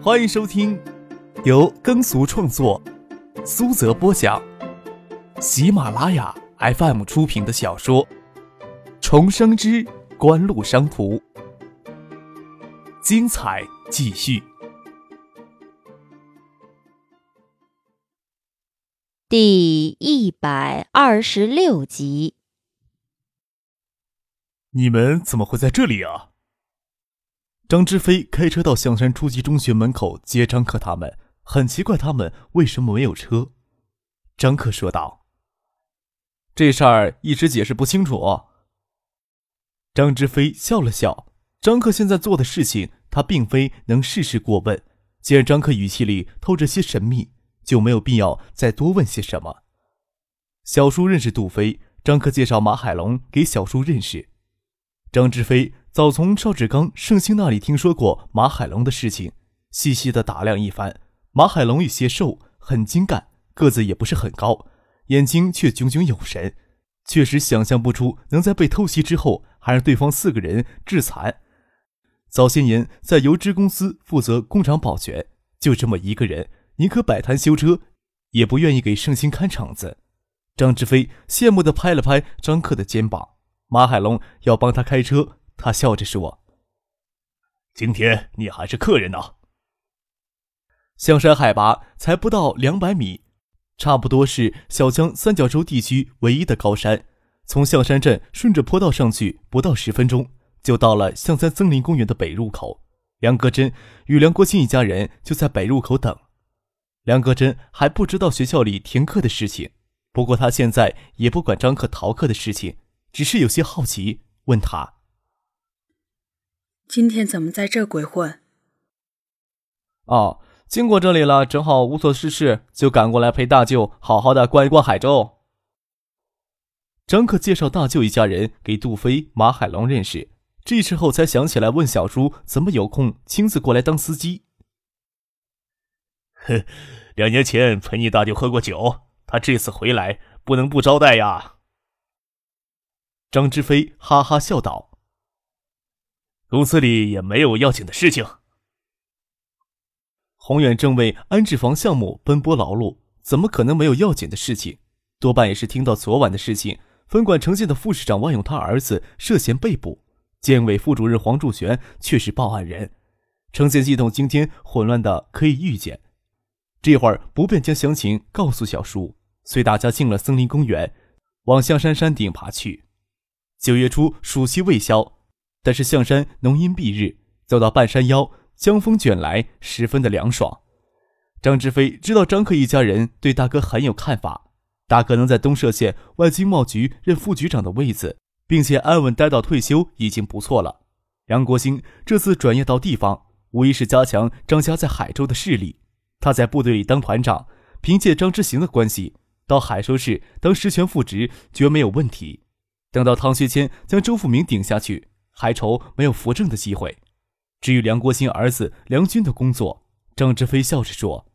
欢迎收听由耕俗创作、苏泽播讲、喜马拉雅 FM 出品的小说《重生之官路商途》，精彩继续，第一百二十六集。你们怎么会在这里啊？张之飞开车到象山初级中学门口接张克他们，很奇怪他们为什么没有车。张克说道：“这事儿一时解释不清楚。”张之飞笑了笑。张克现在做的事情，他并非能事事过问。既然张克语气里透着些神秘，就没有必要再多问些什么。小叔认识杜飞，张克介绍马海龙给小叔认识。张之飞。早从赵志刚、盛兴那里听说过马海龙的事情，细细的打量一番。马海龙有些瘦，很精干，个子也不是很高，眼睛却炯炯有神，确实想象不出能在被偷袭之后还让对方四个人致残。早些年在油脂公司负责工厂保全，就这么一个人，宁可摆摊修车，也不愿意给盛兴看场子。张志飞羡慕地拍了拍张克的肩膀，马海龙要帮他开车。他笑着说：“今天你还是客人呢。”象山海拔才不到两百米，差不多是小江三角洲地区唯一的高山。从象山镇顺着坡道上去，不到十分钟就到了象山森林公园的北入口。梁格珍与梁国清一家人就在北入口等。梁格珍还不知道学校里停课的事情，不过他现在也不管张克逃课的事情，只是有些好奇，问他。今天怎么在这鬼混？哦，经过这里了，正好无所事事，就赶过来陪大舅好好的逛一逛海州。张克介绍大舅一家人给杜飞、马海龙认识，这时候才想起来问小叔怎么有空亲自过来当司机。哼，两年前陪你大舅喝过酒，他这次回来不能不招待呀。张之飞哈哈笑道。公司里也没有要紧的事情。宏远正为安置房项目奔波劳碌，怎么可能没有要紧的事情？多半也是听到昨晚的事情。分管城建的副市长万勇他儿子涉嫌被捕，建委副主任黄柱玄却是报案人。城建系统今天混乱的可以预见。这会儿不便将详情告诉小叔，随大家进了森林公园，往象山山顶爬去。九月初，暑气未消。但是象山浓荫蔽日，走到半山腰，江风卷来，十分的凉爽。张志飞知道张克一家人对大哥很有看法，大哥能在东社县外经贸局任副局长的位子，并且安稳待到退休，已经不错了。杨国兴这次转业到地方，无疑是加强张家在海州的势力。他在部队里当团长，凭借张之行的关系，到海州市当实权副职绝没有问题。等到唐学谦将周富明顶下去。还愁没有扶正的机会。至于梁国兴儿子梁军的工作，张志飞笑着说：“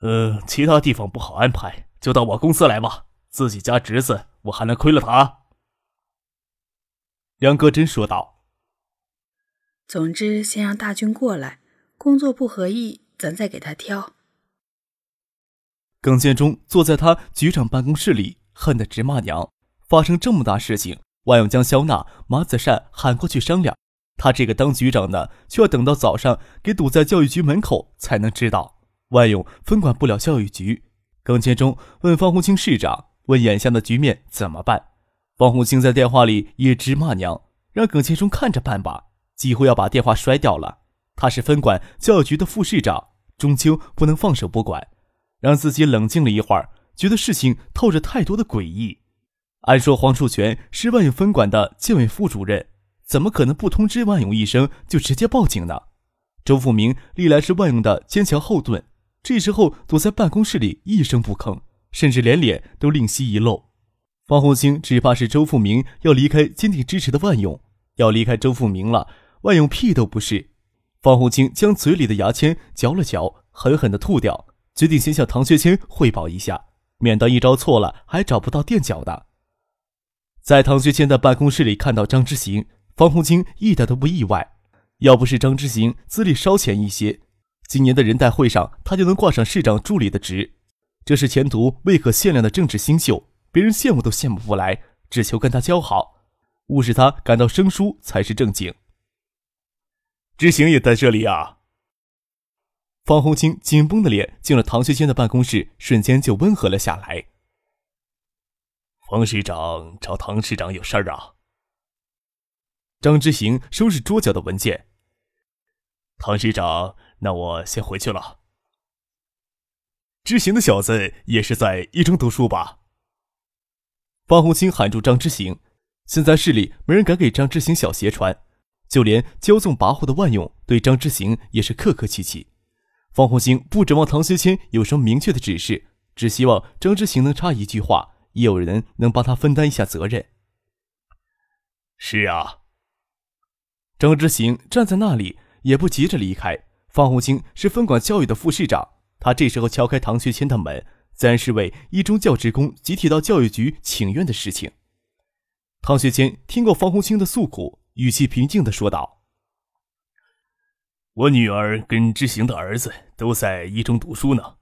呃，其他地方不好安排，就到我公司来吧。自己家侄子，我还能亏了他？”梁格真说道：“总之，先让大军过来，工作不合意，咱再给他挑。”耿建忠坐在他局长办公室里，恨得直骂娘。发生这么大事情。万勇将肖娜、马子善喊过去商量，他这个当局长的却要等到早上给堵在教育局门口才能知道。万勇分管不了教育局。耿建忠问方红清市长：“问眼下的局面怎么办？”方红清在电话里也直骂娘，让耿建忠看着办吧，几乎要把电话摔掉了。他是分管教育局的副市长，终究不能放手不管，让自己冷静了一会儿，觉得事情透着太多的诡异。按说黄树全是万永分管的建委副主任，怎么可能不通知万永一声就直接报警呢？周富明历来是万永的坚强后盾，这时候躲在办公室里一声不吭，甚至连脸都吝惜一露。方红星只怕是周富明要离开坚定支持的万勇，要离开周富明了，万勇屁都不是。方红星将嘴里的牙签嚼了嚼，狠狠地吐掉，决定先向唐学谦汇报一下，免得一招错了还找不到垫脚的。在唐学谦的办公室里看到张之行，方红清一点都不意外。要不是张之行资历稍浅一些，今年的人代会上他就能挂上市长助理的职。这是前途未可限量的政治新秀，别人羡慕都羡慕不来，只求跟他交好，勿使他感到生疏才是正经。之行也在这里啊！方红青紧绷的脸进了唐学谦的办公室，瞬间就温和了下来。方市长找唐市长有事儿啊？张之行收拾桌角的文件。唐市长，那我先回去了。知行的小子也是在一中读书吧？方红星喊住张之行。现在市里没人敢给张之行小鞋穿，就连骄纵跋扈的万勇对张之行也是客客气气。方红星不指望唐学谦有什么明确的指示，只希望张之行能插一句话，也有人能帮他分担一下责任。是啊，张之行站在那里，也不急着离开。方红星是分管教育的副市长，他这时候敲开唐学谦的门，自然是为一中教职工集体到教育局请愿的事情。唐学谦听过方红星的诉苦，语气平静的说道。我女儿跟之行的儿子都在一中读书呢。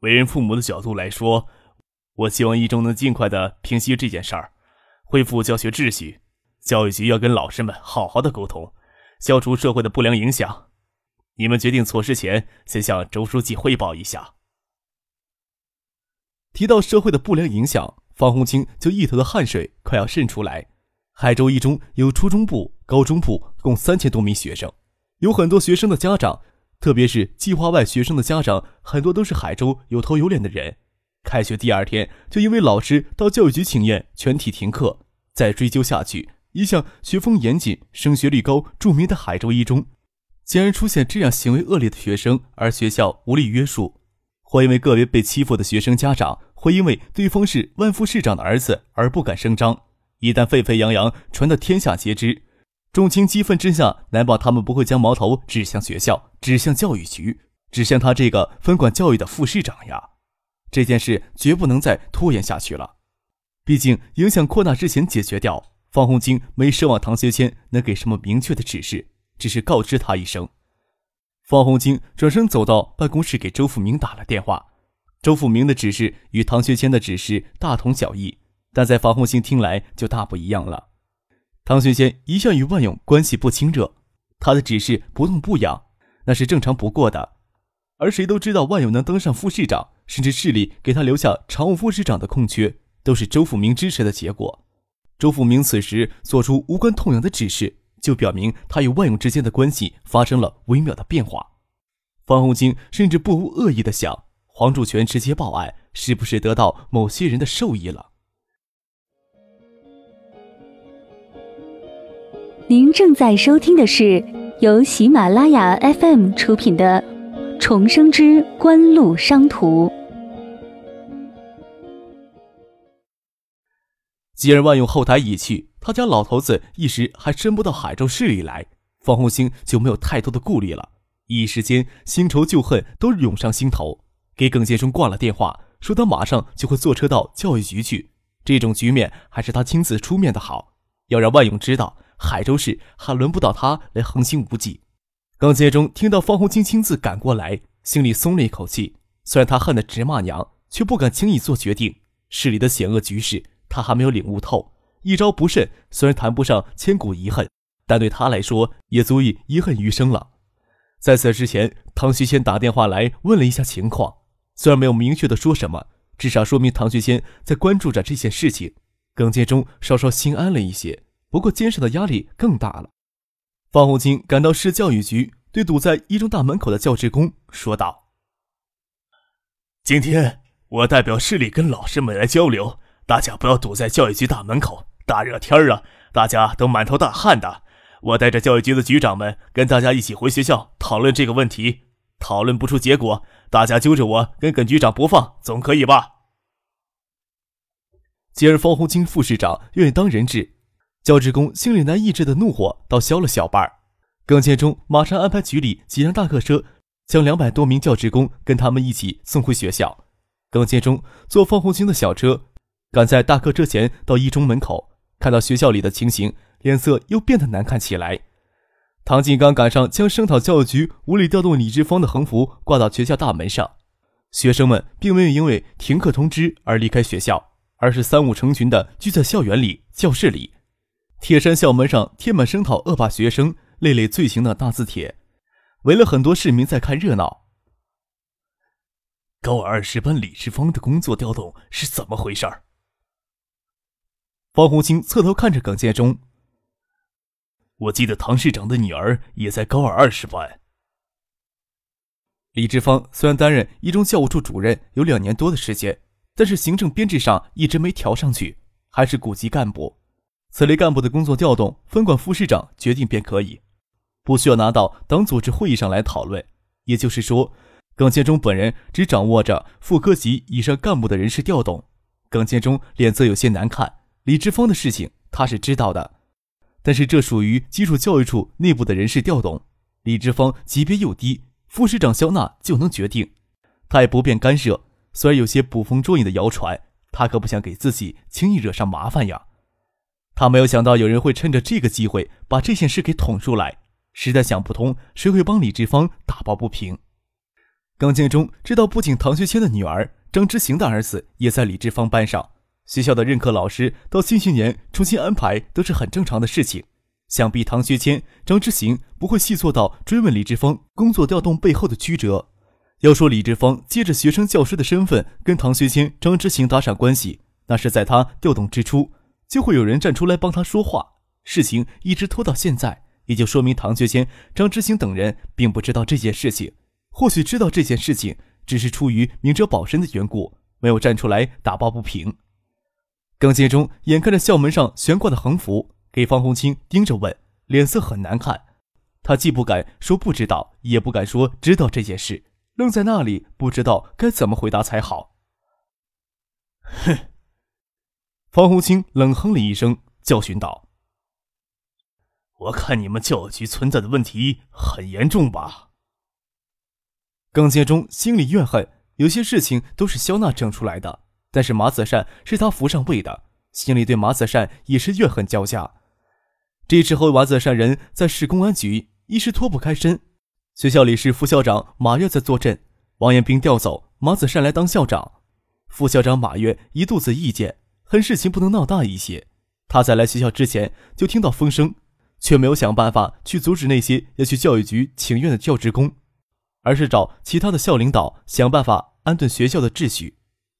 为人父母的角度来说，我希望一中能尽快的平息这件事儿，恢复教学秩序。教育局要跟老师们好好的沟通，消除社会的不良影响。你们决定措施前，先向周书记汇报一下。提到社会的不良影响，方红青就一头的汗水快要渗出来。海州一中有初中部、高中部共三千多名学生。有很多学生的家长，特别是计划外学生的家长，很多都是海州有头有脸的人。开学第二天就因为老师到教育局请愿，全体停课。再追究下去，一向学风严谨、升学率高、著名的海州一中，竟然出现这样行为恶劣的学生，而学校无力约束，或因为个别被欺负的学生家长，会因为对方是万副市长的儿子而不敢声张。一旦沸沸扬扬传得天下皆知。众卿激愤之下，难保他们不会将矛头指向学校，指向教育局，指向他这个分管教育的副市长呀！这件事绝不能再拖延下去了。毕竟影响扩大之前解决掉。方红金没奢望唐学谦能给什么明确的指示，只是告知他一声。方红金转身走到办公室，给周富明打了电话。周富明的指示与唐学谦的指示大同小异，但在方红星听来就大不一样了。唐学谦一向与万勇关系不亲热，他的指示不痛不痒，那是正常不过的。而谁都知道，万勇能登上副市长，甚至市里给他留下常务副市长的空缺，都是周富明支持的结果。周富明此时做出无关痛痒的指示，就表明他与万勇之间的关系发生了微妙的变化。方红星甚至不无恶意的想：黄柱全直接报案，是不是得到某些人的授意了？您正在收听的是由喜马拉雅 FM 出品的《重生之官路商途》。既然万用后台已去，他家老头子一时还伸不到海州市里来，方红星就没有太多的顾虑了。一时间，新仇旧恨都涌上心头，给耿建忠挂了电话，说他马上就会坐车到教育局去。这种局面还是他亲自出面的好，要让万勇知道。海州市还轮不到他来横行无忌。耿介中听到方红青亲自赶过来，心里松了一口气。虽然他恨得直骂娘，却不敢轻易做决定。市里的险恶局势，他还没有领悟透。一招不慎，虽然谈不上千古遗恨，但对他来说也足以遗恨余生了。在此之前，唐学谦打电话来问了一下情况，虽然没有明确的说什么，至少说明唐学谦在关注着这件事情。耿介中稍稍心安了一些。不过，肩上的压力更大了。方红青赶到市教育局，对堵在一中大门口的教职工说道：“今天我代表市里跟老师们来交流，大家不要堵在教育局大门口。大热天儿啊，大家都满头大汗的。我带着教育局的局长们跟大家一起回学校讨论这个问题。讨论不出结果，大家揪着我跟耿局长不放，总可以吧？”既然方红青副市长愿意当人质。教职工心里难抑制的怒火倒消了小半儿，耿建中马上安排局里几辆大客车，将两百多名教职工跟他们一起送回学校。耿建中坐方红星的小车，赶在大客车前到一中门口，看到学校里的情形，脸色又变得难看起来。唐静刚赶上将声讨教育局无理调动李志芳的横幅挂到学校大门上，学生们并没有因为停课通知而离开学校，而是三五成群的聚在校园里、教室里。铁山校门上贴满声讨恶霸学生累累罪行的大字帖，围了很多市民在看热闹。高二二十班李志芳的工作调动是怎么回事？方红星侧头看着耿建中。我记得唐市长的女儿也在高二二十班。李志芳虽然担任一中教务处主任有两年多的时间，但是行政编制上一直没调上去，还是股级干部。此类干部的工作调动，分管副市长决定便可以，不需要拿到党组织会议上来讨论。也就是说，耿建中本人只掌握着副科级以上干部的人事调动。耿建中脸色有些难看，李志芳的事情他是知道的。但是这属于基础教育处内部的人事调动，李志芳级别又低，副市长肖娜就能决定，他也不便干涉。虽然有些捕风捉影的谣传，他可不想给自己轻易惹上麻烦呀。他没有想到有人会趁着这个机会把这件事给捅出来，实在想不通谁会帮李志芳打抱不平。耿建中知道，不仅唐学谦的女儿张之行的儿子也在李志芳班上。学校的任课老师到新学年重新安排都是很正常的事情，想必唐学谦、张之行不会细做到追问李志芳工作调动背后的曲折。要说李志芳借着学生教师的身份跟唐学谦、张之行搭上关系，那是在他调动之初就会有人站出来帮他说话。事情一直拖到现在，也就说明唐学谦、张之行等人并不知道这件事情，或许知道这件事情，只是出于明哲保身的缘故，没有站出来打抱不平。耿建中眼看着校门上悬挂的横幅，给方红青盯着问，脸色很难看。他既不敢说不知道，也不敢说知道这件事，愣在那里，不知道该怎么回答才好。哼！方红青冷哼了一声，教训道：“我看你们教育局存在的问题很严重吧？”耿建中心里怨恨，有些事情都是肖娜整出来的。但是马子善是他扶上位的，心里对马子善也是怨恨交加。这时候，马子善人在市公安局，一时脱不开身。学校里是副校长马月在坐镇，王彦兵调走，马子善来当校长。副校长马月一肚子意见，恨事情不能闹大一些。他在来学校之前就听到风声，却没有想办法去阻止那些要去教育局请愿的教职工，而是找其他的校领导想办法安顿学校的秩序。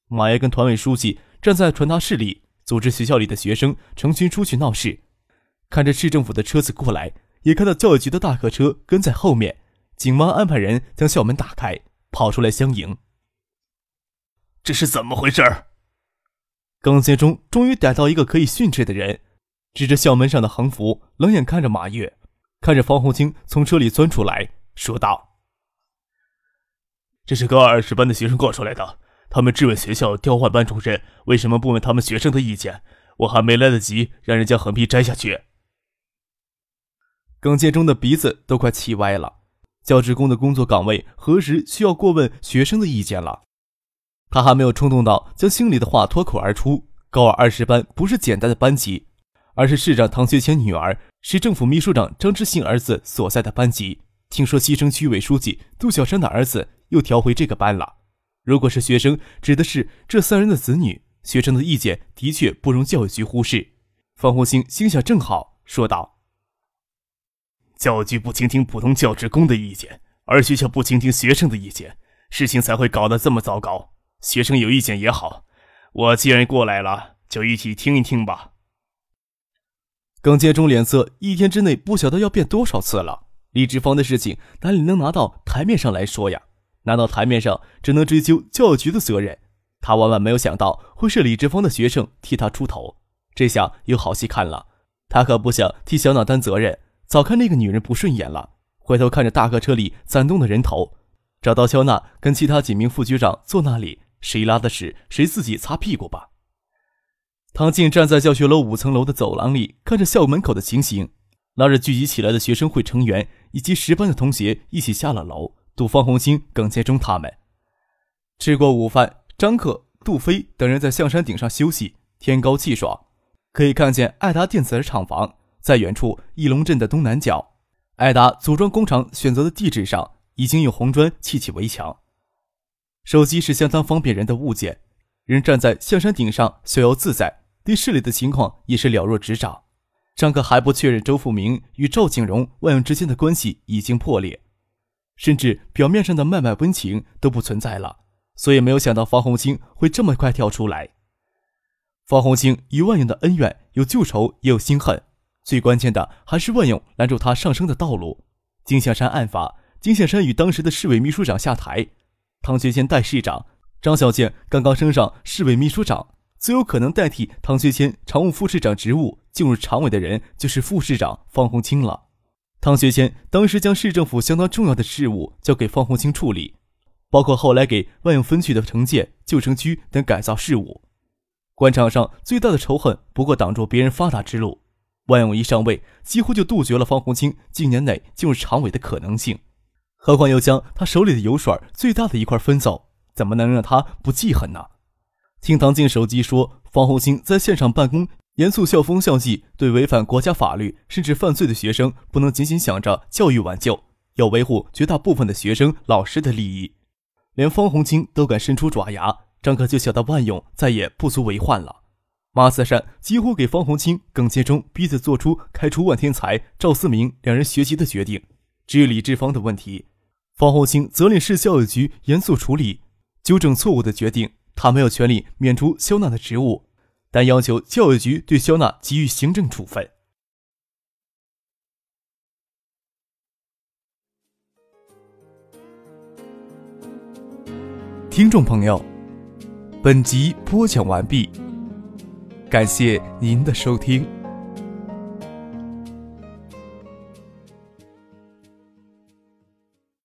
马爷跟团委书记站在传达室里，组织学校里的学生成群出去闹事。看着市政府的车子过来，也看到教育局的大客车跟在后面。警方安排人将校门打开，跑出来相迎。这是怎么回事？耿建中终于逮到一个可以训斥的人，指着校门上的横幅，冷眼看着马月，看着方红青从车里钻出来，说道：“这是高二二十班的学生挂出来的。”他们质问学校调换班主任为什么不问他们学生的意见，我还没来得及让人将横批摘下去。耿建中的鼻子都快气歪了。教职工的工作岗位何时需要过问学生的意见了？他还没有冲动到将心里的话脱口而出。高二二十班不是简单的班级，而是市长唐学谦女儿、市政府秘书长张之信儿子所在的班级。听说西城区委书记杜小山的儿子又调回这个班了。如果是学生，指的是这三人的子女。学生的意见的确不容教育局忽视。方红星心想正好，说道：“教育局不倾听普通教职工的意见，而学校不倾听学生的意见，事情才会搞得这么糟糕。学生有意见也好，我既然过来了，就一起听一听吧。”耿建中脸色一天之内不晓得要变多少次了。李志芳的事情哪里能拿到台面上来说呀？拿到台面上，只能追究教育局的责任。他万万没有想到会是李志芳的学生替他出头，这下有好戏看了。他可不想替小娜担责任，早看那个女人不顺眼了。回头看着大客车里攒动的人头，找到肖娜跟其他几名副局长坐那里，谁拉的屎谁自己擦屁股吧。唐静站在教学楼五层楼的走廊里，看着校门口的情形，拉着聚集起来的学生会成员以及十班的同学一起下了楼。杜方红星、耿建中他们吃过午饭，张克、杜飞等人在象山顶上休息。天高气爽，可以看见爱达电子的厂房在远处翼龙镇的东南角。艾达组装工厂选择的地址上已经用红砖砌起围墙。手机是相当方便人的物件，人站在象山顶上逍遥自在，对市里的情况也是了若指掌。张克还不确认周富明与赵景荣、万勇之间的关系已经破裂，甚至表面上的脉脉温情都不存在了，所以没有想到方红星会这么快跳出来。方红星与万勇的恩怨有旧仇也有新恨，最关键的还是万勇拦住他上升的道路。金象山案发，金象山与当时的市委秘书长下台，唐学谦代市长，张小健刚刚升上市委秘书长。最有可能代替唐学谦常务副市长职务进入常委的人，就是副市长方红青了。唐学谦当时将市政府相当重要的事务交给方红青处理，包括后来给万永分区的城建、旧城区等改造事务。官场上最大的仇恨不过挡住别人发达之路。万永一上位，几乎就杜绝了方红青近年内进入常委的可能性。何况又将他手里的油水最大的一块分走，怎么能让他不记恨呢？听唐静手机说，方红星在现场办公，严肃校风校纪，对违反国家法律甚至犯罪的学生，不能仅仅想着教育挽救，要维护绝大部分的学生老师的利益。连方红青都敢伸出爪牙，张可就晓得万勇再也不足为患了。马四善几乎给方红青、耿建忠逼着做出开除万天才、赵思明两人学习的决定。至于李志芳的问题，方红星责令市教育局严肃处理，纠正错误的决定。他没有权利免除肖娜的职务，但要求教育局对肖娜给予行政处分。听众朋友，本集播讲完毕，感谢您的收听。